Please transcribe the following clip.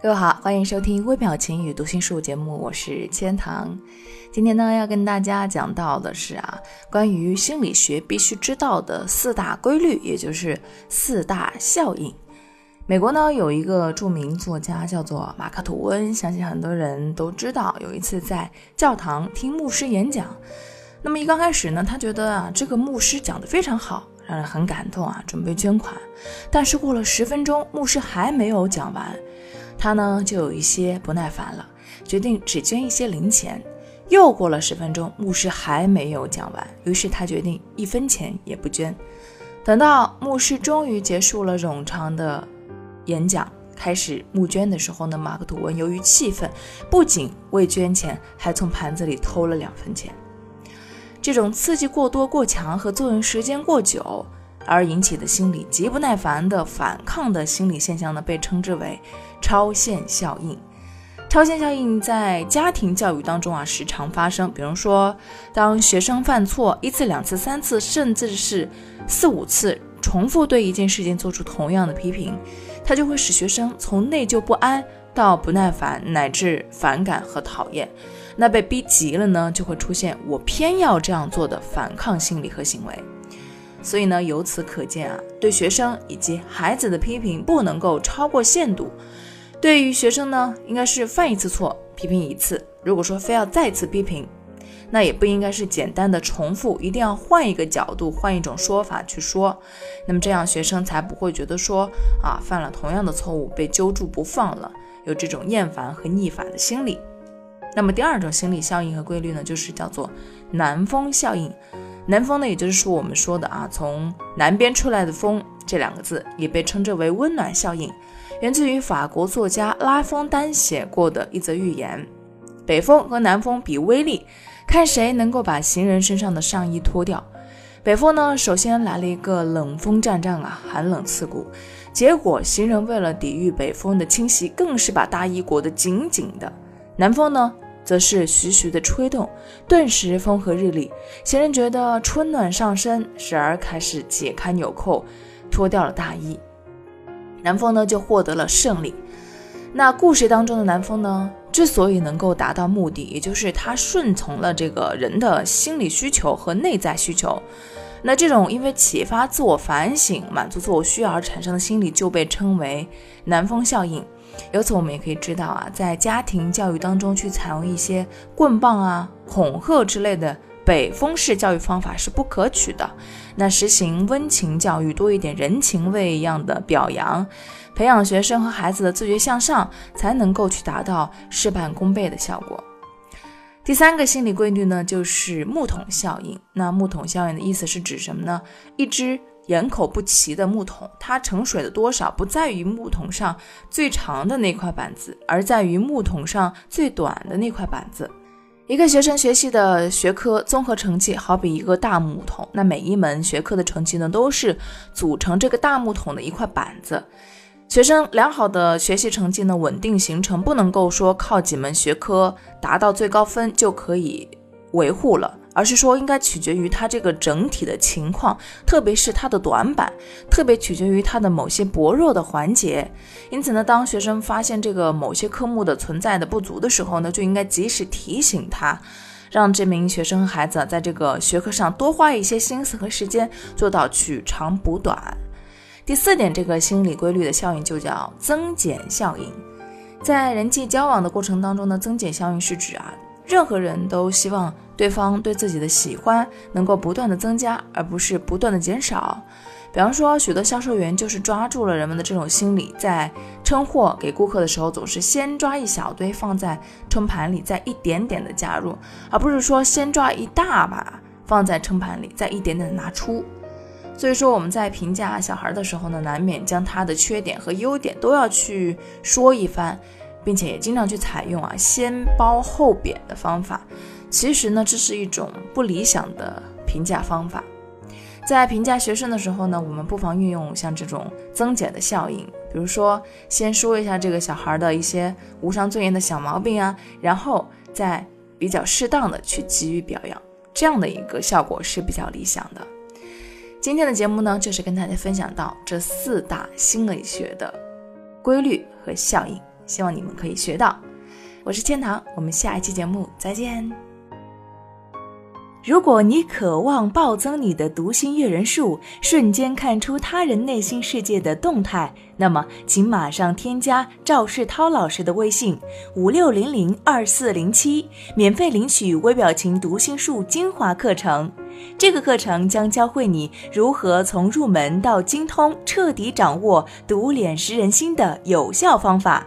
各位好，欢迎收听微表情与读心术节目，我是千堂。今天呢，要跟大家讲到的是啊，关于心理学必须知道的四大规律，也就是四大效应。美国呢有一个著名作家叫做马克吐温，相信很多人都知道。有一次在教堂听牧师演讲，那么一刚开始呢，他觉得啊这个牧师讲得非常好，让人很感动啊，准备捐款。但是过了十分钟，牧师还没有讲完。他呢就有一些不耐烦了，决定只捐一些零钱。又过了十分钟，牧师还没有讲完，于是他决定一分钱也不捐。等到牧师终于结束了冗长的演讲，开始募捐的时候呢，马克吐温由于气愤，不仅未捐钱，还从盘子里偷了两分钱。这种刺激过多、过强和作用时间过久。而引起的心理极不耐烦的反抗的心理现象呢，被称之为超限效应。超限效应在家庭教育当中啊，时常发生。比如说，当学生犯错一次、两次、三次，甚至是四五次，重复对一件事情做出同样的批评，它就会使学生从内疚不安到不耐烦，乃至反感和讨厌。那被逼急了呢，就会出现我偏要这样做的反抗心理和行为。所以呢，由此可见啊，对学生以及孩子的批评不能够超过限度。对于学生呢，应该是犯一次错批评一次。如果说非要再次批评，那也不应该是简单的重复，一定要换一个角度，换一种说法去说。那么这样学生才不会觉得说啊，犯了同样的错误被揪住不放了，有这种厌烦和逆反的心理。那么第二种心理效应和规律呢，就是叫做南风效应。南风呢，也就是说我们说的啊，从南边出来的风这两个字，也被称之为温暖效应，源自于法国作家拉封丹写过的一则寓言。北风和南风比威力，看谁能够把行人身上的上衣脱掉。北风呢，首先来了一个冷风阵阵啊，寒冷刺骨。结果行人为了抵御北风的侵袭，更是把大衣裹得紧紧的。南风呢？则是徐徐的吹动，顿时风和日丽，行人觉得春暖上身，时而开始解开纽扣，脱掉了大衣。南风呢就获得了胜利。那故事当中的南风呢，之所以能够达到目的，也就是他顺从了这个人的心理需求和内在需求。那这种因为启发自我反省、满足自我需要而产生的心理，就被称为南风效应。由此我们也可以知道啊，在家庭教育当中去采用一些棍棒啊、恐吓之类的北风式教育方法是不可取的。那实行温情教育，多一点人情味一样的表扬，培养学生和孩子的自觉向上，才能够去达到事半功倍的效果。第三个心理规律呢，就是木桶效应。那木桶效应的意思是指什么呢？一只。眼口不齐的木桶，它盛水的多少不在于木桶上最长的那块板子，而在于木桶上最短的那块板子。一个学生学习的学科综合成绩好比一个大木桶，那每一门学科的成绩呢，都是组成这个大木桶的一块板子。学生良好的学习成绩呢，稳定形成，不能够说靠几门学科达到最高分就可以维护了。而是说，应该取决于他这个整体的情况，特别是他的短板，特别取决于他的某些薄弱的环节。因此呢，当学生发现这个某些科目的存在的不足的时候呢，就应该及时提醒他，让这名学生孩子在这个学科上多花一些心思和时间，做到取长补短。第四点，这个心理规律的效应就叫增减效应。在人际交往的过程当中呢，增减效应是指啊。任何人都希望对方对自己的喜欢能够不断的增加，而不是不断的减少。比方说，许多销售员就是抓住了人们的这种心理，在称货给顾客的时候，总是先抓一小堆放在称盘里，再一点点的加入，而不是说先抓一大把放在称盘里，再一点点的拿出。所以说我们在评价小孩的时候呢，难免将他的缺点和优点都要去说一番，并且也经常去采用啊先褒后贬的方法。其实呢，这是一种不理想的评价方法。在评价学生的时候呢，我们不妨运用像这种增减的效应，比如说先说一下这个小孩的一些无伤尊严的小毛病啊，然后再比较适当的去给予表扬，这样的一个效果是比较理想的。今天的节目呢，就是跟大家分享到这四大心理学的规律和效应，希望你们可以学到。我是千堂，我们下一期节目再见。如果你渴望暴增你的读心阅人数，瞬间看出他人内心世界的动态，那么请马上添加赵世涛老师的微信五六零零二四零七，免费领取微表情读心术精华课程。这个课程将教会你如何从入门到精通，彻底掌握读脸识人心的有效方法。